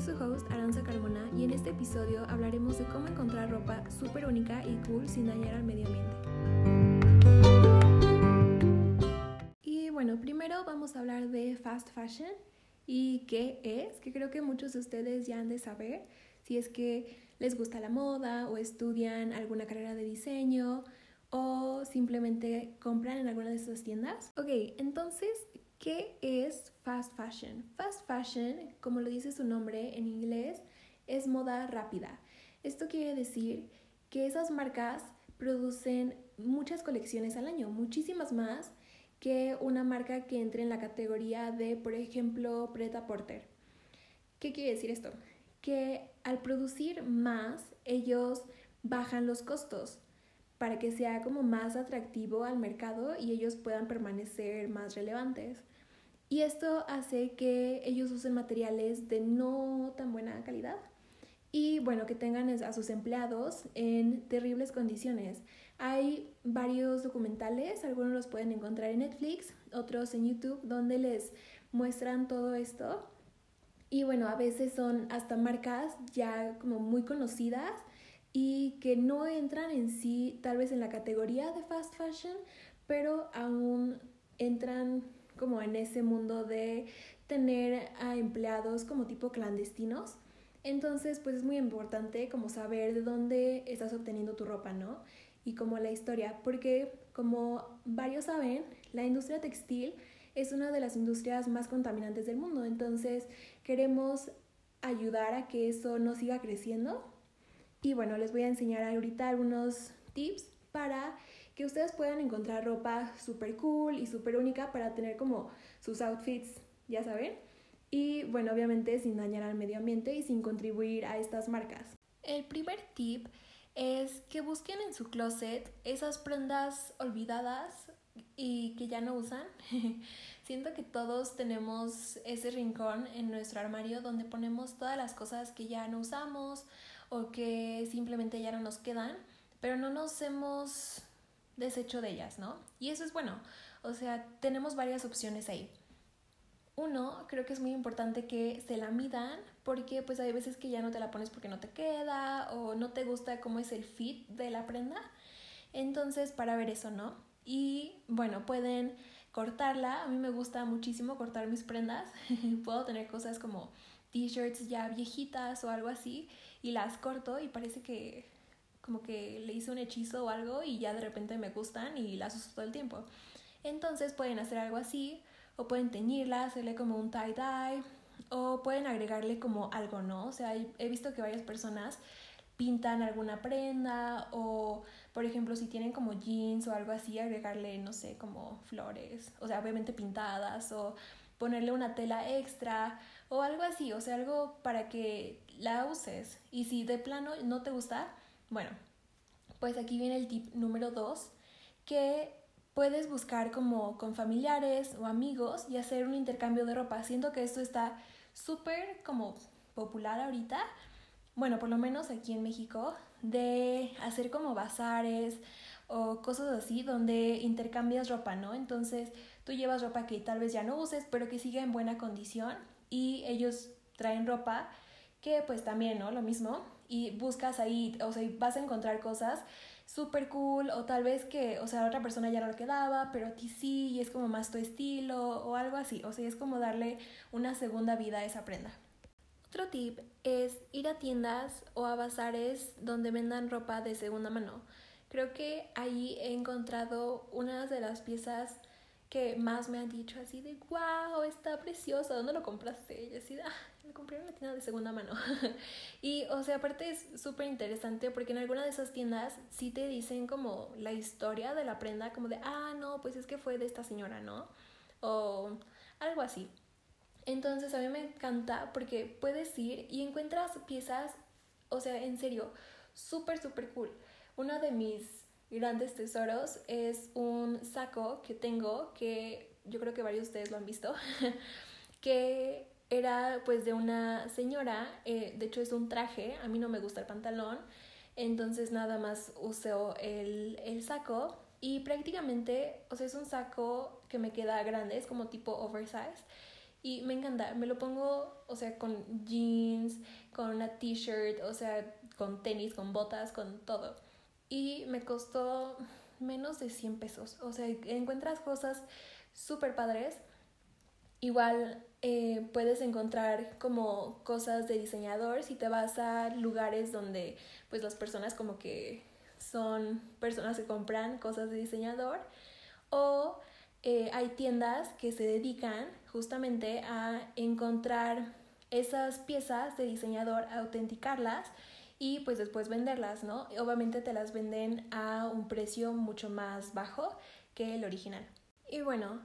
soy su host Aranza Carmona y en este episodio hablaremos de cómo encontrar ropa súper única y cool sin dañar al medio ambiente. Y bueno, primero vamos a hablar de fast fashion y qué es, que creo que muchos de ustedes ya han de saber si es que les gusta la moda o estudian alguna carrera de diseño o simplemente compran en alguna de estas tiendas. Ok, entonces, ¿qué es fast fashion? Fast fashion, como lo dice su nombre en inglés, es moda rápida. Esto quiere decir que esas marcas producen muchas colecciones al año, muchísimas más que una marca que entre en la categoría de, por ejemplo, Preta Porter. ¿Qué quiere decir esto? Que al producir más, ellos bajan los costos para que sea como más atractivo al mercado y ellos puedan permanecer más relevantes. Y esto hace que ellos usen materiales de no tan buena calidad y bueno, que tengan a sus empleados en terribles condiciones. Hay varios documentales, algunos los pueden encontrar en Netflix, otros en YouTube, donde les muestran todo esto. Y bueno, a veces son hasta marcas ya como muy conocidas y que no entran en sí tal vez en la categoría de fast fashion, pero aún entran como en ese mundo de tener a empleados como tipo clandestinos. Entonces, pues es muy importante como saber de dónde estás obteniendo tu ropa, ¿no? Y como la historia, porque como varios saben, la industria textil es una de las industrias más contaminantes del mundo. Entonces, queremos ayudar a que eso no siga creciendo y bueno, les voy a enseñar ahorita algunos tips para que ustedes puedan encontrar ropa súper cool y súper única para tener como sus outfits, ya saben. Y bueno, obviamente sin dañar al medio ambiente y sin contribuir a estas marcas. El primer tip es que busquen en su closet esas prendas olvidadas y que ya no usan. Siento que todos tenemos ese rincón en nuestro armario donde ponemos todas las cosas que ya no usamos o que simplemente ya no nos quedan, pero no nos hemos deshecho de ellas, ¿no? Y eso es bueno, o sea, tenemos varias opciones ahí. Uno, creo que es muy importante que se la midan porque pues hay veces que ya no te la pones porque no te queda o no te gusta cómo es el fit de la prenda. Entonces, para ver eso, ¿no? Y bueno, pueden cortarla. A mí me gusta muchísimo cortar mis prendas. Puedo tener cosas como t-shirts ya viejitas o algo así y las corto y parece que como que le hice un hechizo o algo y ya de repente me gustan y las uso todo el tiempo. Entonces pueden hacer algo así o pueden teñirla, hacerle como un tie-dye o pueden agregarle como algo, ¿no? O sea, he visto que varias personas pintan alguna prenda o, por ejemplo, si tienen como jeans o algo así, agregarle, no sé, como flores, o sea, obviamente pintadas o ponerle una tela extra o algo así, o sea, algo para que la uses. Y si de plano no te gusta, bueno, pues aquí viene el tip número dos, que puedes buscar como con familiares o amigos y hacer un intercambio de ropa. Siento que esto está súper como popular ahorita, bueno, por lo menos aquí en México, de hacer como bazares o cosas así donde intercambias ropa, ¿no? Entonces tú llevas ropa que tal vez ya no uses, pero que siga en buena condición y ellos traen ropa que pues también, ¿no? Lo mismo. Y buscas ahí, o sea, vas a encontrar cosas súper cool o tal vez que, o sea, otra persona ya no le quedaba, pero a ti sí y es como más tu estilo o algo así. O sea, es como darle una segunda vida a esa prenda. Otro tip es ir a tiendas o a bazares donde vendan ropa de segunda mano. Creo que ahí he encontrado una de las piezas que más me han dicho así de, wow, está preciosa, ¿dónde lo compraste? Y así ah, lo compré en una tienda de segunda mano. y, o sea, aparte es súper interesante porque en alguna de esas tiendas sí te dicen como la historia de la prenda, como de, ah, no, pues es que fue de esta señora, ¿no? O algo así. Entonces a mí me encanta porque puedes ir y encuentras piezas, o sea, en serio, súper, súper cool. Una de mis grandes tesoros es un saco que tengo que yo creo que varios de ustedes lo han visto que era pues de una señora eh, de hecho es un traje a mí no me gusta el pantalón entonces nada más uso el, el saco y prácticamente o sea es un saco que me queda grande es como tipo oversize y me encanta, me lo pongo, o sea, con jeans, con una t-shirt, o sea, con tenis, con botas, con todo. Y me costó menos de 100 pesos, o sea, encuentras cosas súper padres. Igual eh, puedes encontrar como cosas de diseñador si te vas a lugares donde pues las personas como que son personas que compran cosas de diseñador o eh, hay tiendas que se dedican justamente a encontrar esas piezas de diseñador, autenticarlas y pues después venderlas, ¿no? Obviamente te las venden a un precio mucho más bajo que el original. Y bueno,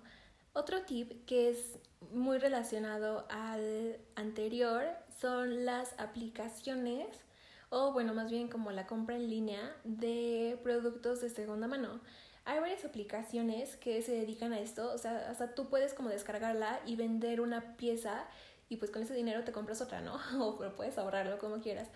otro tip que es muy relacionado al anterior son las aplicaciones o bueno, más bien como la compra en línea de productos de segunda mano. Hay varias aplicaciones que se dedican a esto, o sea, hasta tú puedes como descargarla y vender una pieza y pues con ese dinero te compras otra, ¿no? o puedes ahorrarlo como quieras.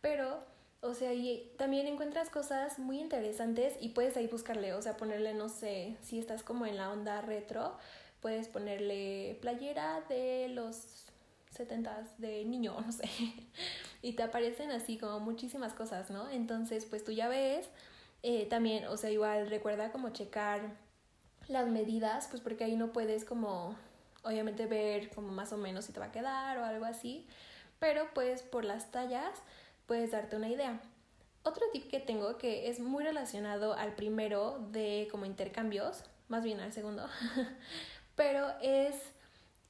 Pero, o sea, y también encuentras cosas muy interesantes y puedes ahí buscarle, o sea, ponerle, no sé, si estás como en la onda retro, puedes ponerle playera de los 70 de niño, no sé. y te aparecen así como muchísimas cosas, ¿no? Entonces, pues tú ya ves eh, también, o sea, igual recuerda como checar las medidas, pues porque ahí no puedes como, obviamente ver como más o menos si te va a quedar o algo así, pero pues por las tallas puedes darte una idea. Otro tip que tengo que es muy relacionado al primero de como intercambios, más bien al segundo, pero es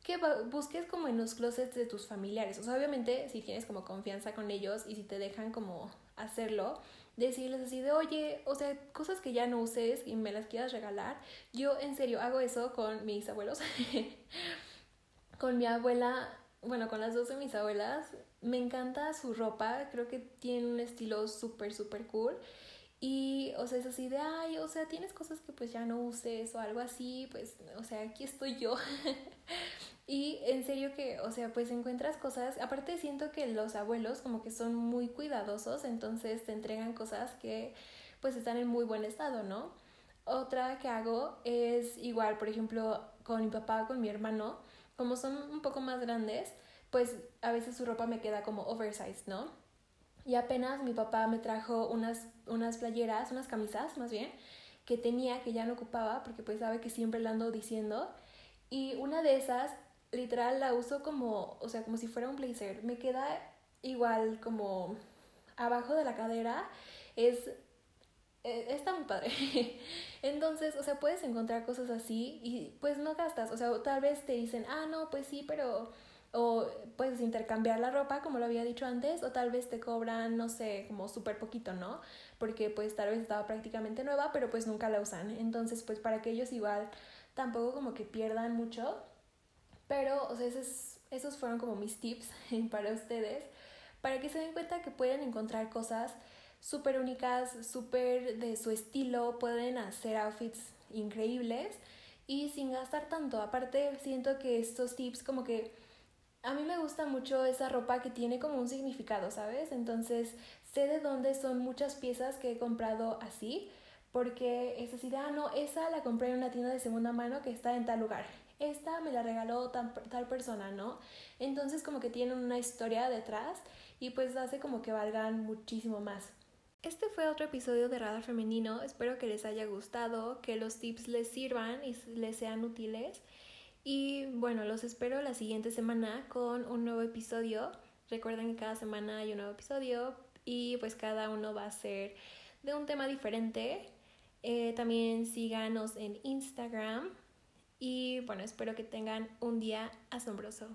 que busques como en los closets de tus familiares. O sea, obviamente si tienes como confianza con ellos y si te dejan como hacerlo, decirles así de, oye, o sea, cosas que ya no uses y me las quieras regalar. Yo en serio hago eso con mis abuelos. con mi abuela, bueno, con las dos de mis abuelas, me encanta su ropa, creo que tiene un estilo súper, súper cool. Y, o sea, es así de, ay, o sea, tienes cosas que pues ya no uses o algo así, pues, o sea, aquí estoy yo. Y en serio que, o sea, pues encuentras cosas, aparte siento que los abuelos como que son muy cuidadosos, entonces te entregan cosas que pues están en muy buen estado, ¿no? Otra que hago es igual, por ejemplo, con mi papá, con mi hermano, como son un poco más grandes, pues a veces su ropa me queda como oversized, ¿no? Y apenas mi papá me trajo unas, unas playeras, unas camisas más bien, que tenía, que ya no ocupaba, porque pues sabe que siempre la ando diciendo. Y una de esas literal la uso como, o sea, como si fuera un blazer. Me queda igual como abajo de la cadera. Es e, está muy padre. Entonces, o sea, puedes encontrar cosas así y pues no gastas. O sea, tal vez te dicen, ah, no, pues sí, pero. O puedes intercambiar la ropa, como lo había dicho antes, o tal vez te cobran, no sé, como súper poquito, ¿no? Porque pues tal vez estaba prácticamente nueva, pero pues nunca la usan. Entonces, pues para que ellos igual tampoco como que pierdan mucho, pero, o sea, esos, esos fueron como mis tips para ustedes, para que se den cuenta que pueden encontrar cosas súper únicas, súper de su estilo, pueden hacer outfits increíbles y sin gastar tanto. Aparte, siento que estos tips como que a mí me gusta mucho esa ropa que tiene como un significado, ¿sabes? Entonces, sé de dónde son muchas piezas que he comprado así, porque es así de, ah, no, esa la compré en una tienda de segunda mano que está en tal lugar esta me la regaló tal, tal persona, ¿no? Entonces como que tienen una historia detrás y pues hace como que valgan muchísimo más. Este fue otro episodio de Radar Femenino, espero que les haya gustado, que los tips les sirvan y les sean útiles. Y bueno, los espero la siguiente semana con un nuevo episodio. Recuerden que cada semana hay un nuevo episodio y pues cada uno va a ser de un tema diferente. Eh, también síganos en Instagram y bueno, espero que tengan un día asombroso.